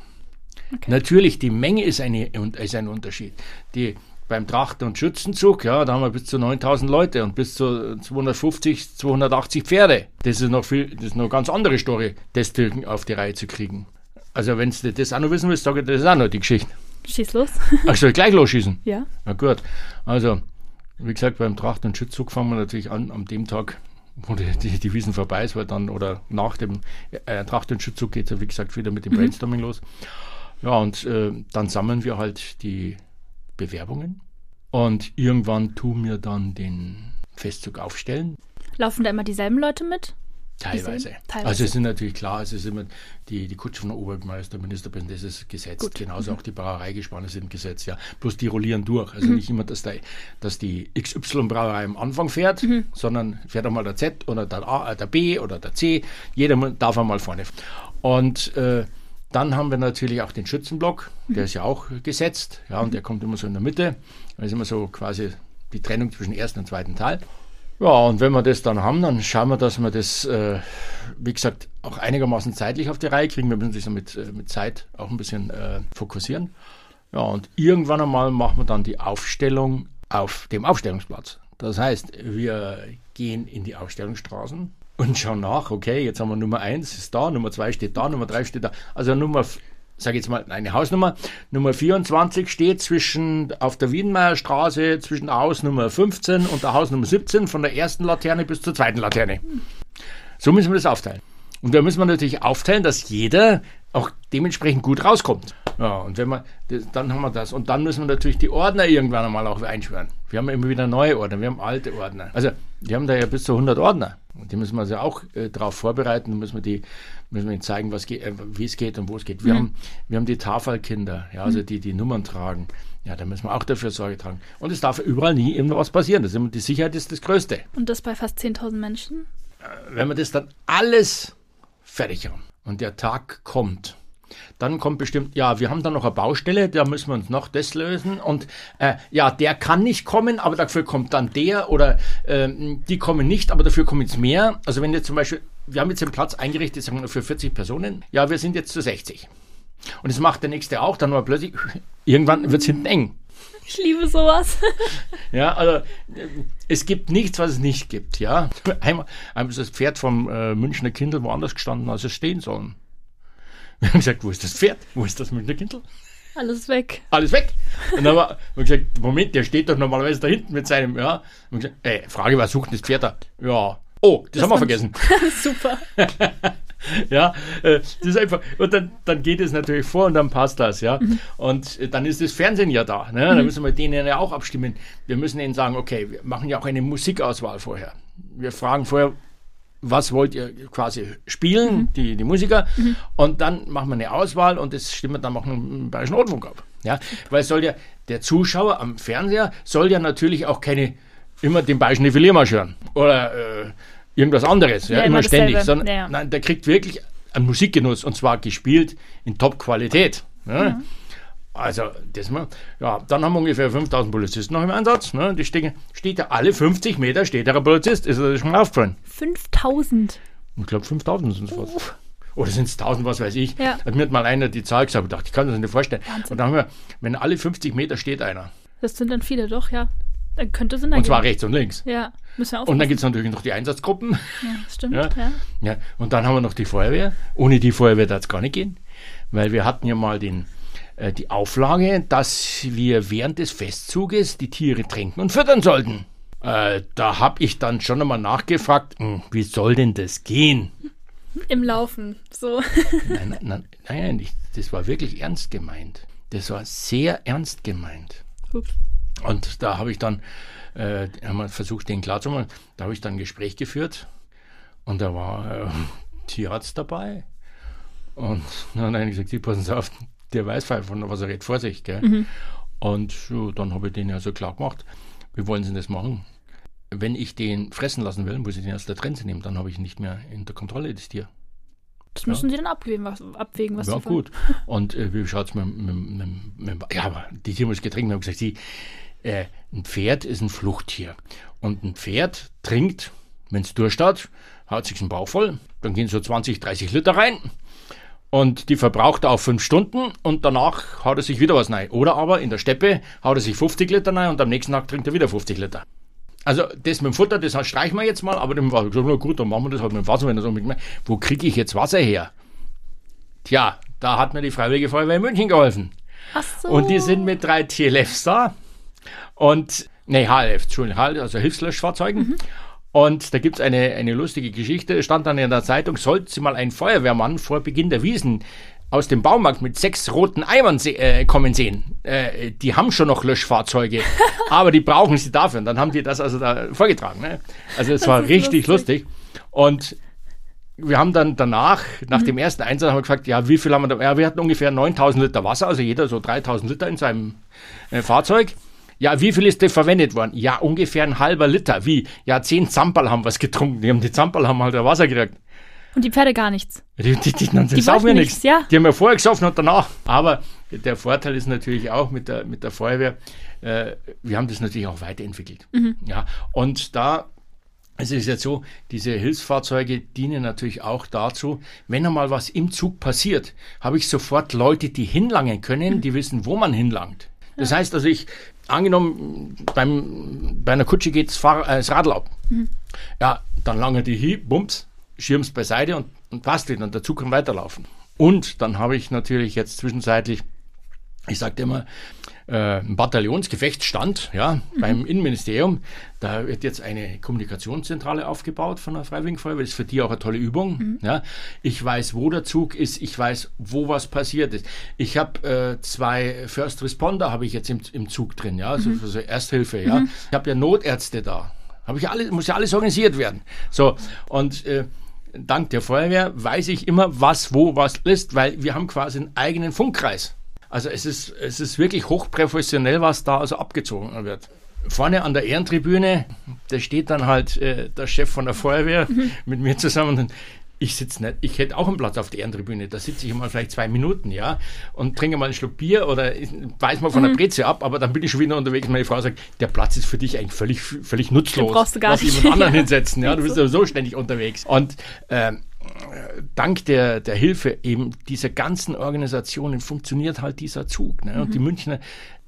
B: Natürlich, die Menge ist, eine, ist ein Unterschied. Die, beim Trachten- und Schützenzug, ja, da haben wir bis zu 9000 Leute und bis zu 250, 280 Pferde. Das ist noch viel, das ist noch eine ganz andere Story, das auf die Reihe zu kriegen. Also, wenn du das auch noch wissen willst, sage ich, das ist auch noch die Geschichte.
A: Schieß los.
B: Ach, soll ich gleich losschießen?
A: ja.
B: Na gut. Also, wie gesagt, beim Tracht- und Schützzug fangen wir natürlich an, am dem Tag, wo die, die, die Wiesen vorbei ist, weil dann, oder nach dem äh, Tracht- und Schützzug geht es ja, wie gesagt, wieder mit dem Brainstorming los. Ja, und äh, dann sammeln wir halt die Bewerbungen und irgendwann tun wir dann den Festzug aufstellen.
A: Laufen da immer dieselben Leute mit?
B: Teilweise.
A: Dieselben? Teilweise.
B: Also es sind natürlich klar, es ist immer die, die Kutsche von der Oberbürgermeister, Ministerpräsident, das ist gesetzt.
A: Gut.
B: Genauso auch die Brauereigespanne sind gesetzt, ja. Bloß die rollieren durch. Also nicht immer, dass, der, dass die XY-Brauerei am Anfang fährt, sondern fährt einmal der Z oder der A, äh, der B oder der C. Jeder darf einmal vorne. Und äh, dann haben wir natürlich auch den Schützenblock, der ist ja auch gesetzt, ja, und der kommt immer so in der Mitte. Da ist immer so quasi die Trennung zwischen ersten und zweiten Teil. Ja, und wenn wir das dann haben, dann schauen wir, dass wir das, äh, wie gesagt, auch einigermaßen zeitlich auf die Reihe kriegen. Wir müssen sich so mit, äh, mit Zeit auch ein bisschen äh, fokussieren. Ja, und irgendwann einmal machen wir dann die Aufstellung auf dem Aufstellungsplatz. Das heißt, wir gehen in die Aufstellungsstraßen und schauen nach, okay, jetzt haben wir Nummer 1 ist da, Nummer 2 steht da, Nummer 3 steht da. Also Nummer, sage jetzt mal eine Hausnummer, Nummer 24 steht zwischen auf der Wiedenmeierstraße zwischen der Hausnummer 15 und der Hausnummer 17 von der ersten Laterne bis zur zweiten Laterne. So müssen wir das aufteilen. Und da müssen wir natürlich aufteilen, dass jeder auch dementsprechend gut rauskommt. Ja, und wenn man, das, dann haben wir das. Und dann müssen wir natürlich die Ordner irgendwann einmal auch einschwören. Wir haben immer wieder neue Ordner, wir haben alte Ordner. Also, wir haben da ja bis zu 100 Ordner. Und die müssen wir also auch äh, darauf vorbereiten, da müssen wir die, müssen wir ihnen zeigen, was geht, äh, wie es geht und wo es geht. Wir, haben, wir haben die Tafelkinder, ja, also die, die Nummern tragen. Ja, da müssen wir auch dafür Sorge tragen. Und es darf überall nie irgendwas passieren. Das immer, die Sicherheit ist das Größte
A: Und das bei fast 10.000 Menschen?
B: wenn wir das dann alles fertig haben und der Tag kommt, dann kommt bestimmt, ja, wir haben da noch eine Baustelle, da müssen wir uns noch das lösen und äh, ja, der kann nicht kommen, aber dafür kommt dann der oder ähm, die kommen nicht, aber dafür kommen jetzt mehr. Also wenn jetzt zum Beispiel, wir haben jetzt den Platz eingerichtet, sagen wir für 40 Personen, ja, wir sind jetzt zu 60. Und das macht der nächste auch, dann war plötzlich, irgendwann wird es hinten eng.
A: Ich liebe sowas.
B: Ja, also äh, es gibt nichts, was es nicht gibt. Ja, einmal, einmal ist das Pferd vom äh, Münchner Kindl woanders gestanden, als es stehen sollen. Wir haben gesagt, wo ist das Pferd? Wo ist das Münchner Kindl?
A: Alles weg.
B: Alles weg. Und dann haben wir gesagt, Moment, der steht doch normalerweise da hinten mit seinem, ja. Und gesagt, ey, Frage, was sucht das Pferd da? Ja. Oh, das, haben wir vergessen.
A: Super.
B: ja, äh, das ist einfach, und dann, dann geht es natürlich vor und dann passt das, ja. Und äh, dann ist das Fernsehen ja da, ne? Dann müssen wir denen ja auch abstimmen. Wir müssen ihnen sagen, okay, wir machen ja auch eine Musikauswahl vorher. Wir fragen vorher, was wollt ihr quasi spielen, die, die Musiker, und dann machen wir eine Auswahl und das stimmen wir dann wir im Bayerischen Rundfunk ab. Ja, weil es soll ja, der Zuschauer am Fernseher soll ja natürlich auch keine, immer den Bayerischen Nivelliermarsch hören oder äh, irgendwas anderes, ja,
A: Ja,
B: immer
A: immer
B: ständig, sondern
A: Ja, ja.
B: nein, der kriegt wirklich einen Musikgenuss und zwar gespielt in Top-Qualität. Ja. Also, das mal, ja, dann haben wir ungefähr 5000 Polizisten noch im Einsatz. Ne? Die stehen, steht ja alle 50 Meter steht da ein Polizist. Ist das schon mal aufgefallen?
A: 5000.
B: Ich glaube, 5000 sind es fast. Oder sind es 1000, was weiß ich.
A: Ja.
B: Hat mir mal einer die Zahl gesagt. Ich dachte, ich kann das nicht vorstellen.
A: Wahnsinn.
B: Und dann haben wir, wenn alle 50 Meter steht einer.
A: Das sind dann viele, doch, ja. Dann könnte Sinn
B: Und zwar rechts und links.
A: Ja, müssen wir
B: Und
A: aufpassen.
B: dann gibt es natürlich noch die Einsatzgruppen.
A: ja, stimmt,
B: Ja.
A: ja.
B: Ja, und dann haben wir noch die Feuerwehr. Ohne die Feuerwehr darf es gar nicht gehen, weil wir hatten ja mal den, die Auflage, dass wir während des Festzuges die Tiere tränken und füttern sollten. Äh, da habe ich dann schon einmal nachgefragt, hm, wie soll denn das gehen?
A: Im Laufen, so.
B: Nein, nein, nein, nein ich, das war wirklich ernst gemeint. Das war sehr ernst gemeint.
A: Ups.
B: Und da habe ich dann, äh, haben wir versucht, den klarzumachen. Da habe ich dann ein Gespräch geführt und da war äh, Tierarzt dabei. Und dann hat einer gesagt, Sie passen auf, der weiß von was er redet, Vorsicht. Gell? Und so, dann habe ich den ja so klar gemacht, wie wollen Sie das machen? Wenn ich den fressen lassen will, muss ich den aus der Grenze nehmen, dann habe ich nicht mehr in der Kontrolle, das Tier.
A: Das müssen sie dann abwägen, was, abwägen, was
B: Ja, gut. Und äh, wie schaut es mit, mit, mit, mit. Ja, aber die Tiere muss getrinkt. Haben gesagt, sie, äh, ein Pferd ist ein Fluchttier. Und ein Pferd trinkt, wenn es Durst hat, haut sich den Bauch voll, dann gehen so 20, 30 Liter rein. Und die verbraucht er auf fünf Stunden und danach haut er sich wieder was rein. Oder aber in der Steppe haut er sich 50 Liter rein und am nächsten Tag trinkt er wieder 50 Liter. Also das mit dem Futter, das streichen wir jetzt mal, aber dem Wasser. Gesagt, na gut, dann machen wir das halt mit dem Wasser, wenn das unbedingt mehr. Wo kriege ich jetzt Wasser her? Tja, da hat mir die Freiwillige Feuerwehr in München geholfen.
A: Ach so.
B: Und die sind mit drei TLFs da. Und, nee, HLF, Entschuldigung, HLF, also Hilfslöschfahrzeugen. Und da gibt's eine, eine lustige Geschichte, stand dann in der Zeitung, sollte Sie mal einen Feuerwehrmann vor Beginn der Wiesen aus dem Baumarkt mit sechs roten Eimern se äh, kommen sehen. Äh, die haben schon noch Löschfahrzeuge, aber die brauchen sie dafür. Und dann haben die das also da vorgetragen. Ne? Also es war richtig
A: lustig.
B: lustig. Und wir haben dann danach, nach dem ersten Einsatz, haben wir gefragt, ja, wie viel haben wir da? Ja, wir hatten ungefähr 9000 Liter Wasser, also jeder so 3000 Liter in seinem äh, Fahrzeug. Ja, wie viel ist denn verwendet worden? Ja, ungefähr ein halber Liter. Wie? Ja, zehn Zamperl haben was getrunken. Die haben die Zamperl haben halt Wasser gekriegt.
A: Und die Pferde gar nichts.
B: Die, die, die, die, die saufen ja nichts.
A: nichts, ja.
B: Die haben ja vorher gesoffen und danach. Aber der Vorteil ist natürlich auch mit der, mit der Feuerwehr, äh, wir haben das natürlich auch weiterentwickelt.
A: Mhm.
B: Ja, und da es ist jetzt so, diese Hilfsfahrzeuge dienen natürlich auch dazu, wenn einmal was im Zug passiert, habe ich sofort Leute, die hinlangen können, die wissen, wo man hinlangt. Das heißt also, ich, angenommen, beim, bei einer Kutsche geht äh, das Radl ab. Ja, dann lange die hin, bums, schirm's beiseite und, und passt wieder und der Zug kann weiterlaufen. Und dann habe ich natürlich jetzt zwischenzeitlich, ich sagte immer, äh, ein Bataillonsgefechtsstand ja, beim Innenministerium. Da wird jetzt eine Kommunikationszentrale aufgebaut von der Freiwilligen Feuerwehr. Das ist für die auch eine tolle Übung. Ja. Ich weiß, wo der Zug ist. Ich weiß, wo was passiert ist. Ich habe äh, zwei First Responder habe ich jetzt im, im Zug drin, ja, also für so Ersthilfe. Ja. Ich habe ja Notärzte da. Habe ich alles, muss ja alles organisiert werden. So und äh, dank der Feuerwehr weiß ich immer, was wo was ist, weil wir haben quasi einen eigenen Funkkreis. Also es ist, es ist wirklich hochprofessionell, was da also abgezogen wird. Vorne an der Ehrentribüne, da steht dann halt äh, der Chef von der Feuerwehr mit mir zusammen. Ich sitze nicht, ich hätte auch einen Platz auf der Ehrentribüne. Da sitze ich immer vielleicht zwei Minuten, ja, und trinke mal einen Schluck Bier oder beiß mal von der Breze ab, aber dann bin ich schon wieder unterwegs. Meine Frau sagt, der Platz ist für dich eigentlich völlig, völlig nutzlos.
A: Den brauchst du gar
B: Lass
A: nicht.
B: jemand anderen
A: Ja.
B: hinsetzen, ja, du bist ja so ständig unterwegs. Und ähm, dank der, der Hilfe eben dieser ganzen Organisationen funktioniert halt dieser Zug. Ne? Und die Münchner,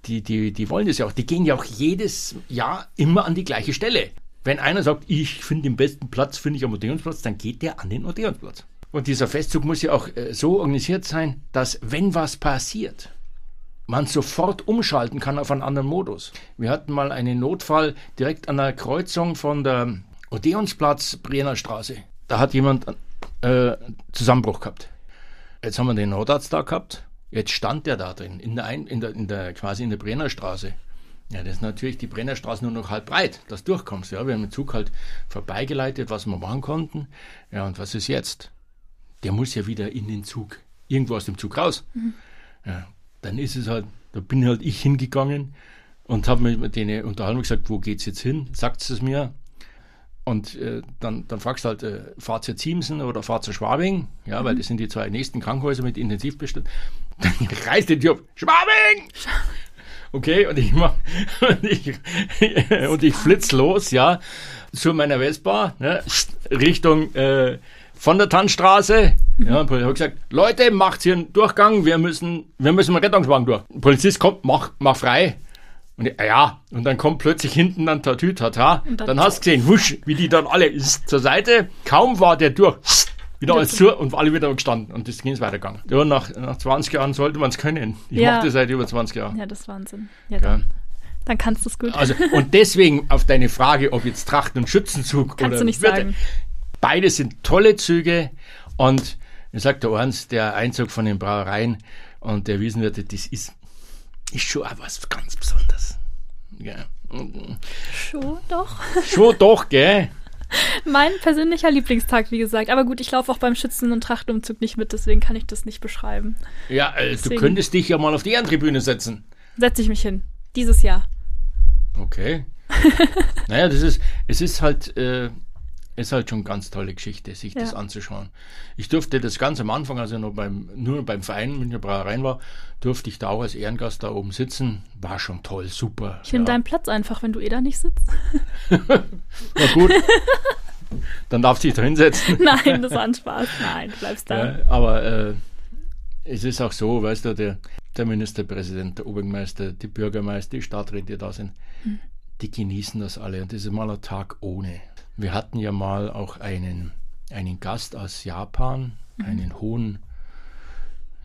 B: die, die, die wollen das ja auch. Die gehen ja auch jedes Jahr immer an die gleiche Stelle. Wenn einer sagt, ich finde den besten Platz, finde ich am Odeonsplatz, dann geht der an den Odeonsplatz. Und dieser Festzug muss ja auch äh, so organisiert sein, dass wenn was passiert, man sofort umschalten kann auf einen anderen Modus. Wir hatten mal einen Notfall direkt an der Kreuzung von der Odeonsplatz Brienner Straße. Da hat jemand äh, Zusammenbruch gehabt. Jetzt haben wir den Notarzt da gehabt. Jetzt stand der da drin, in der, Ein in der, in der quasi in der Brenner Straße. Ja, das ist natürlich die Brenner Straße nur noch halb breit, dass du durchkommst. Ja, wir haben den Zug halt vorbeigeleitet, was wir machen konnten. Ja, und was ist jetzt? Der muss ja wieder in den Zug, irgendwo aus dem Zug raus. Ja, dann ist es halt, da bin halt ich hingegangen und habe mit denen unterhalten und gesagt, wo geht's jetzt hin? Sagt es mir. Und äh, dann, dann fragst du halt, äh, fahr zu Ziemsen oder fahr zu Schwabing, ja, weil das sind die zwei nächsten Krankenhäuser mit Intensivbestand. Dann reißt die Tür auf, Schwabing! Okay, und ich mach, und ich, und ich flitz los, ja, zu meiner Vespa, ne, Richtung, äh, von der Tannstraße. Ja, der Polizist hat gesagt, Leute, macht hier einen Durchgang, wir müssen, wir müssen einen Rettungswagen durch. Der Polizist kommt, mach, mach frei. Und ja, und dann kommt plötzlich hinten dann Tatütata. Dann, dann hast du gesehen, wusch, wie die dann alle zur Seite. Kaum war der durch, wieder alles zu und alle wieder gestanden. Und das ging es weitergegangen. Ja, nach, nach 20 Jahren sollte man es können. Ich ja. mache das seit über 20 Jahren.
A: Ja, das ist Wahnsinn. Ja, dann, ja. dann kannst du es gut.
B: Also, und deswegen auf deine Frage, ob jetzt Trachten und Schützenzug
A: kannst
B: oder
A: du nicht Wirte, sagen.
B: Beide sind tolle Züge und ich sagt der eins, der Einzug von den Brauereien und der Wiesenwirte, das ist, ist schon auch was ganz Besonderes. Ja.
A: Schon doch.
B: Schon doch, gell?
A: Mein persönlicher Lieblingstag, wie gesagt. Aber gut, ich laufe auch beim Schützen- und Trachtumzug nicht mit, deswegen kann ich das nicht beschreiben.
B: Ja, äh, du könntest dich ja mal auf die Ehrentribüne setzen.
A: Setze ich mich hin. Dieses Jahr.
B: Okay. naja, das ist, es ist halt, äh, ist halt schon eine ganz tolle Geschichte, sich ja. das anzuschauen. Ich durfte das ganz am Anfang, als ich noch beim, nur beim Verein Münchner Brauereien war, durfte ich da auch als Ehrengast da oben sitzen. War schon toll, super.
A: Ich nehme ja. deinen Platz einfach, wenn du eh da nicht sitzt.
B: Na gut. Dann darfst du dich da hinsetzen.
A: Nein, das war ein Spaß. Nein, du bleibst da.
B: Ja, aber äh, es ist auch so, weißt du, der, der Ministerpräsident, der Obermeister, die Bürgermeister, die Stadträte, die da sind, hm. die genießen das alle. Und das ist mal ein Tag ohne. Wir hatten ja mal auch einen, einen Gast aus Japan, mhm. einen hohen,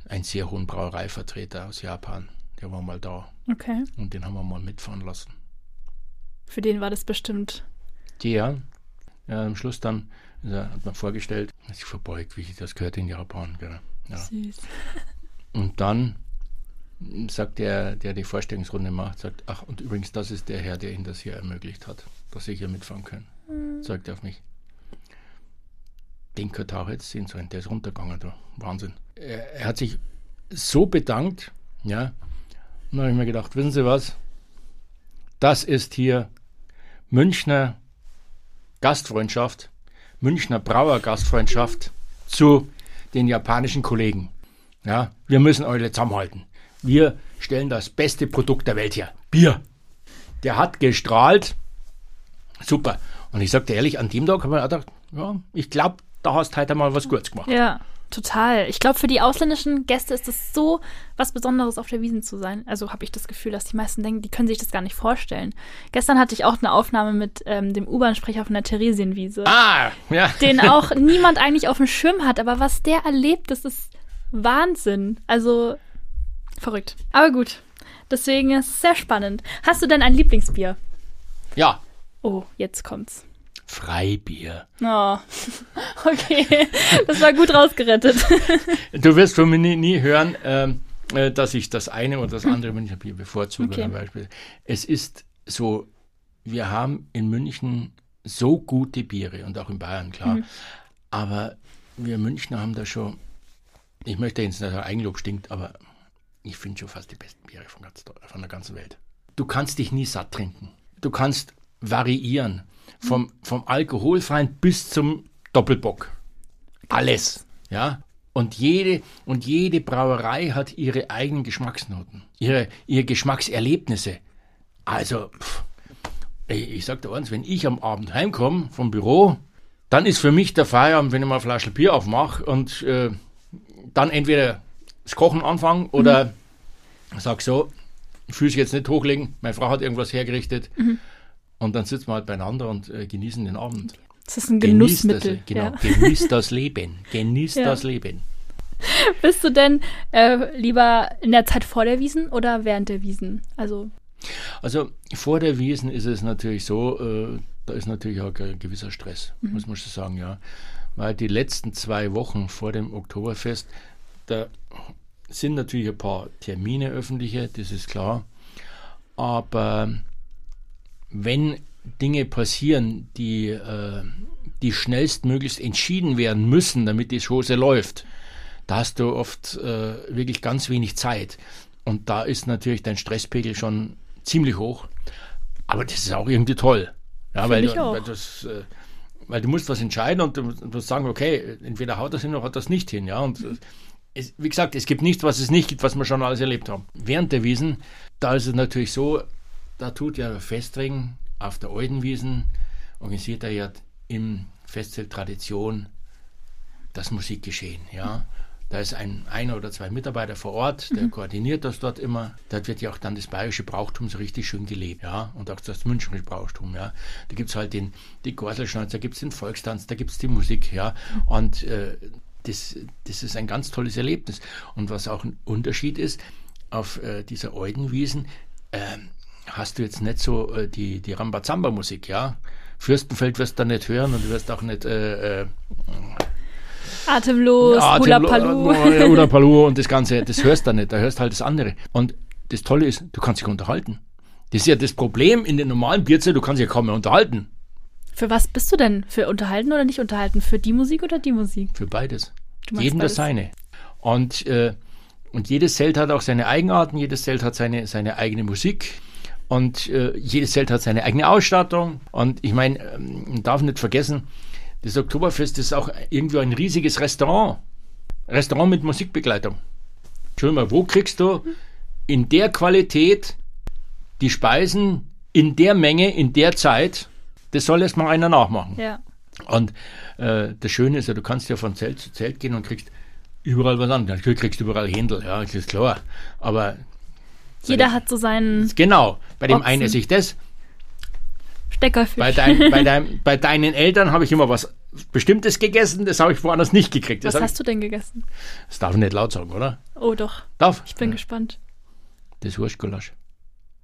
B: einen sehr hohen Brauereivertreter aus Japan. Der war mal da.
A: Okay.
B: Und den haben wir mal mitfahren lassen.
A: Für den war das bestimmt.
B: Der, ja, am Schluss dann also hat man vorgestellt, hat sich verbeugt, wie das gehört in Japan. Ja.
A: Süß.
B: Und dann sagt der, der die Vorstellungsrunde macht, sagt, ach, und übrigens, das ist der Herr, der Ihnen das hier ermöglicht hat, dass Sie hier mitfahren können mhm. er auf mich. Den könnte auch jetzt sehen sollen, der ist runtergegangen da. Wahnsinn. Er, er hat sich so bedankt, ja. Und dann habe ich mir gedacht, wissen Sie was? Das ist hier Münchner Gastfreundschaft, Münchner Brauer Gastfreundschaft zu den japanischen Kollegen. Ja, wir müssen alle zusammenhalten. Wir stellen das beste Produkt der Welt her. Bier. Der hat gestrahlt. Super. Und ich sagte ehrlich, an dem Tag habe ich gedacht, ja, ich glaube, da hast du heute mal was Gutes gemacht.
A: Ja, total. Ich glaube, für die ausländischen Gäste ist es so was Besonderes, auf der Wiesen zu sein. Also habe ich das Gefühl, dass die meisten denken, die können sich das gar nicht vorstellen. Gestern hatte ich auch eine Aufnahme mit ähm, dem U-Bahn-Sprecher von der Theresienwiese.
B: Ah, ja.
A: Den auch niemand eigentlich auf dem Schirm hat. Aber was der erlebt, das ist Wahnsinn. Also verrückt. Aber gut. Deswegen ist es sehr spannend. Hast du denn ein Lieblingsbier?
B: Ja,
A: Oh, jetzt kommt's.
B: Freibier.
A: Oh, okay. Das war gut rausgerettet.
B: Du wirst von mir nie, nie hören, ähm, äh, dass ich das eine oder das andere Münchner Bier bevorzuge. Okay. Beispiel. Es ist so, wir haben in München so gute Biere und auch in Bayern, klar. Mhm. Aber wir Münchner haben da schon, ich möchte jetzt nicht sagen, Eigenlob stinkt, aber ich finde schon fast die besten Biere von, ganz, von der ganzen Welt. Du kannst dich nie satt trinken. Du kannst variieren. Vom, vom Alkoholfreien bis zum Doppelbock. Alles. Ja. Und jede, und jede Brauerei hat ihre eigenen Geschmacksnoten, ihre, ihre Geschmackserlebnisse. Also, pff, ich, ich sag dir eins, wenn ich am Abend heimkomme vom Büro, dann ist für mich der Feierabend, wenn ich mal eine Flasche Bier aufmache und äh, dann entweder das Kochen anfangen oder mhm. sag so, Füße jetzt nicht hochlegen, meine Frau hat irgendwas hergerichtet. Mhm. Und dann sitzen wir halt beieinander und äh, genießen den Abend.
A: Das ist ein Genussmittel.
B: Das, genau, ja. genießt das Leben. Genießt ja. das Leben.
A: Bist du denn äh, lieber in der Zeit vor der Wiesen oder während der Wiesen? Also,
B: also vor der Wiesen ist es natürlich so, äh, da ist natürlich auch ein gewisser Stress, mhm. muss man schon sagen, ja. Weil die letzten zwei Wochen vor dem Oktoberfest, da sind natürlich ein paar Termine öffentliche, das ist klar. Aber wenn Dinge passieren, die, äh, die schnellstmöglichst entschieden werden müssen, damit die Chose läuft, da hast du oft äh, wirklich ganz wenig Zeit. Und da ist natürlich dein Stresspegel schon ziemlich hoch. Aber das ist auch irgendwie toll. Ja, weil, weil das, äh, Weil du musst was entscheiden und du musst sagen, okay, entweder haut das hin oder haut das nicht hin. Ja? Und es, wie gesagt, es gibt nichts, was es nicht gibt, was wir schon alles erlebt haben. Während der Wiesen, da ist es natürlich so, da tut ja Festring auf der alten Wiesen, organisiert er ja im Festzelt Tradition das Musikgeschehen. Ja? Da ist ein, einer oder zwei Mitarbeiter vor Ort, der mhm. koordiniert das dort immer. Dort wird ja auch dann das bayerische Brauchtum so richtig schön gelebt, ja, und auch das Münchnische Brauchtum, ja. Da gibt es halt den, die Gorselschnauze, da gibt es den Volkstanz, da gibt es die Musik, ja. Und äh, das, das ist ein ganz tolles Erlebnis. Und was auch ein Unterschied ist, auf äh, dieser Eudenwiesen äh, hast du jetzt nicht so äh, die, die Rambazamba-Musik, ja. Fürstenfeld wirst du da nicht hören und du wirst auch nicht äh, äh,
A: Atemlos, Hula Palu.
B: Hula Palu und das Ganze, das hörst du nicht, da hörst halt das andere. Und das Tolle ist, du kannst dich unterhalten. Das ist ja das Problem in den normalen Bierzelt, du kannst dich ja kaum mehr unterhalten.
A: Für was bist du denn? Für unterhalten oder nicht unterhalten? Für die Musik oder die Musik?
B: Für beides. Jeden beides? das seine. Und, äh, und jedes Zelt hat auch seine Eigenarten, jedes Zelt hat seine, seine eigene Musik. Und äh, jedes Zelt hat seine eigene Ausstattung. Und ich meine, ähm, man darf nicht vergessen, das Oktoberfest ist auch irgendwie ein riesiges Restaurant. Restaurant mit Musikbegleitung. Entschuldigung, wo kriegst du in der Qualität die Speisen in der Menge, in der Zeit? Das soll erst mal einer nachmachen.
A: Ja.
B: Und äh, das Schöne ist ja, du kannst ja von Zelt zu Zelt gehen und kriegst überall was an. Natürlich kriegst du überall Händel, ja, das ist klar. Aber
A: jeder hat so seinen.
B: Genau. Bei dem Ochsen. einen esse ich das,
A: Steckerfisch.
B: Bei, dein, bei, dein, bei deinen Eltern habe ich immer was Bestimmtes gegessen, das habe ich woanders nicht gekriegt.
A: Das
B: was
A: hast du denn gegessen?
B: Das darf ich nicht laut sagen, oder?
A: Oh doch.
B: Darf?
A: Ich bin ja. gespannt.
B: Das Wurstgulasch.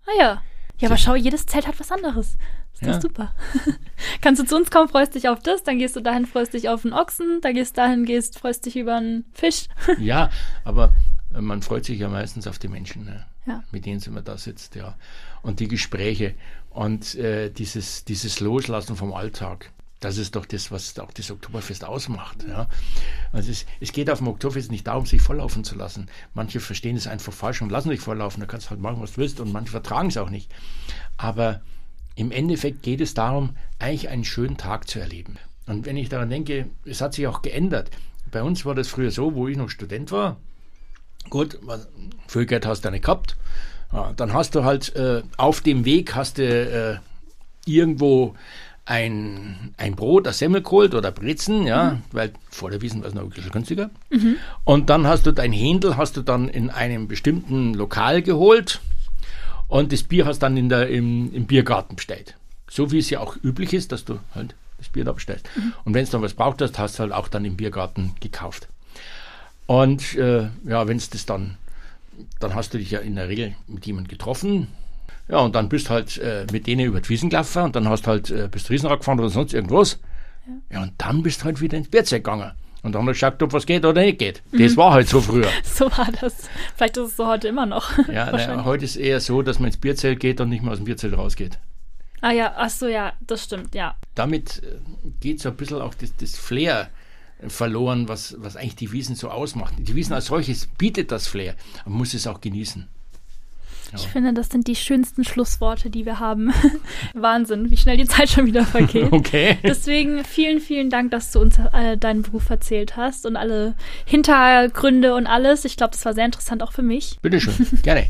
A: Ah ja. Ja, aber schau, jedes Zelt hat was anderes. Ist ja. super. Kannst du zu uns kommen, freust dich auf das, dann gehst du dahin, freust dich auf einen Ochsen, dann gehst du dahin, gehst, freust dich über einen Fisch.
B: ja, aber man freut sich ja meistens auf die Menschen, ne? Ja. mit denen man da sitzt, ja. Und die Gespräche und äh, dieses, dieses Loslassen vom Alltag. Das ist doch das, was auch das Oktoberfest ausmacht. Ja. Also es, es geht auf dem Oktoberfest nicht darum, sich volllaufen zu lassen. Manche verstehen es einfach falsch und lassen sich volllaufen. Da kannst du halt machen, was du willst und manche vertragen es auch nicht. Aber im Endeffekt geht es darum, eigentlich einen schönen Tag zu erleben. Und wenn ich daran denke, es hat sich auch geändert. Bei uns war das früher so, wo ich noch Student war. Gut, viel Geld hast du nicht gehabt. Ja, dann hast du halt äh, auf dem Weg hast du äh, irgendwo ein, ein Brot, ein Semmel geholt oder Brezen, ja, mhm. weil vor der Wiesen war es noch ein bisschen günstiger. Mhm. Und dann hast du dein Händel, hast du dann in einem bestimmten Lokal geholt und das Bier hast dann in der, im, im Biergarten bestellt. So wie es ja auch üblich ist, dass du halt das Bier da bestellst. Mhm. Und wenn es dann was braucht hast, hast du halt auch dann im Biergarten gekauft. Und äh, ja, wenn es das dann dann hast du dich ja in der Regel mit jemandem getroffen. Ja, und dann bist halt äh, mit denen über die Wiesen gelaufen und dann hast halt, äh, bist Riesenrad gefahren oder sonst irgendwas. Ja. ja, und dann bist du halt wieder ins Bierzelt gegangen. Und dann hast du geschaut, ob was geht oder nicht geht. Das mhm. war halt so früher.
A: so war das. Vielleicht ist es so heute immer noch.
B: Ja, na, heute ist eher so, dass man ins Bierzelt geht und nicht mehr aus dem Bierzelt rausgeht.
A: Ah ja, ach so, ja, das stimmt, ja.
B: Damit äh, geht so ein bisschen auch das, das Flair verloren, was, was eigentlich die Wiesen so ausmacht. Die Wiesen als solches bietet das Flair, man muss es auch genießen.
A: Ja. Ich finde, das sind die schönsten Schlussworte, die wir haben. Wahnsinn, wie schnell die Zeit schon wieder vergeht.
B: okay.
A: Deswegen vielen, vielen Dank, dass du uns äh, deinen Beruf erzählt hast und alle Hintergründe und alles. Ich glaube, das war sehr interessant auch für mich.
B: Bitteschön, gerne.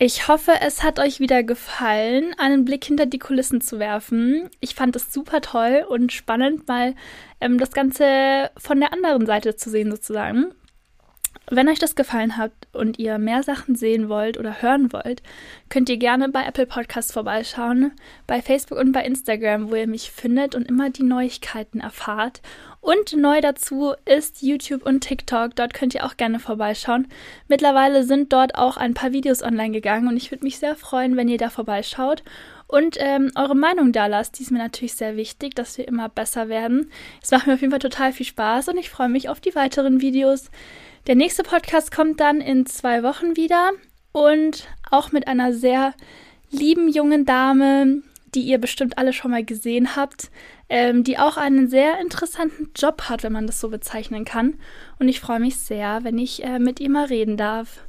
A: Ich hoffe, es hat euch wieder gefallen, einen Blick hinter die Kulissen zu werfen. Ich fand es super toll und spannend, mal ähm, das Ganze von der anderen Seite zu sehen, sozusagen. Wenn euch das gefallen hat und ihr mehr Sachen sehen wollt oder hören wollt, könnt ihr gerne bei Apple Podcasts vorbeischauen, bei Facebook und bei Instagram, wo ihr mich findet und immer die Neuigkeiten erfahrt. Und neu dazu ist YouTube und TikTok. Dort könnt ihr auch gerne vorbeischauen. Mittlerweile sind dort auch ein paar Videos online gegangen und ich würde mich sehr freuen, wenn ihr da vorbeischaut und ähm, eure Meinung da lasst. Die ist mir natürlich sehr wichtig, dass wir immer besser werden. Es macht mir auf jeden Fall total viel Spaß und ich freue mich auf die weiteren Videos. Der nächste Podcast kommt dann in zwei Wochen wieder und auch mit einer sehr lieben jungen Dame, die ihr bestimmt alle schon mal gesehen habt, ähm, die auch einen sehr interessanten Job hat, wenn man das so bezeichnen kann. Und ich freue mich sehr, wenn ich äh, mit ihr mal reden darf.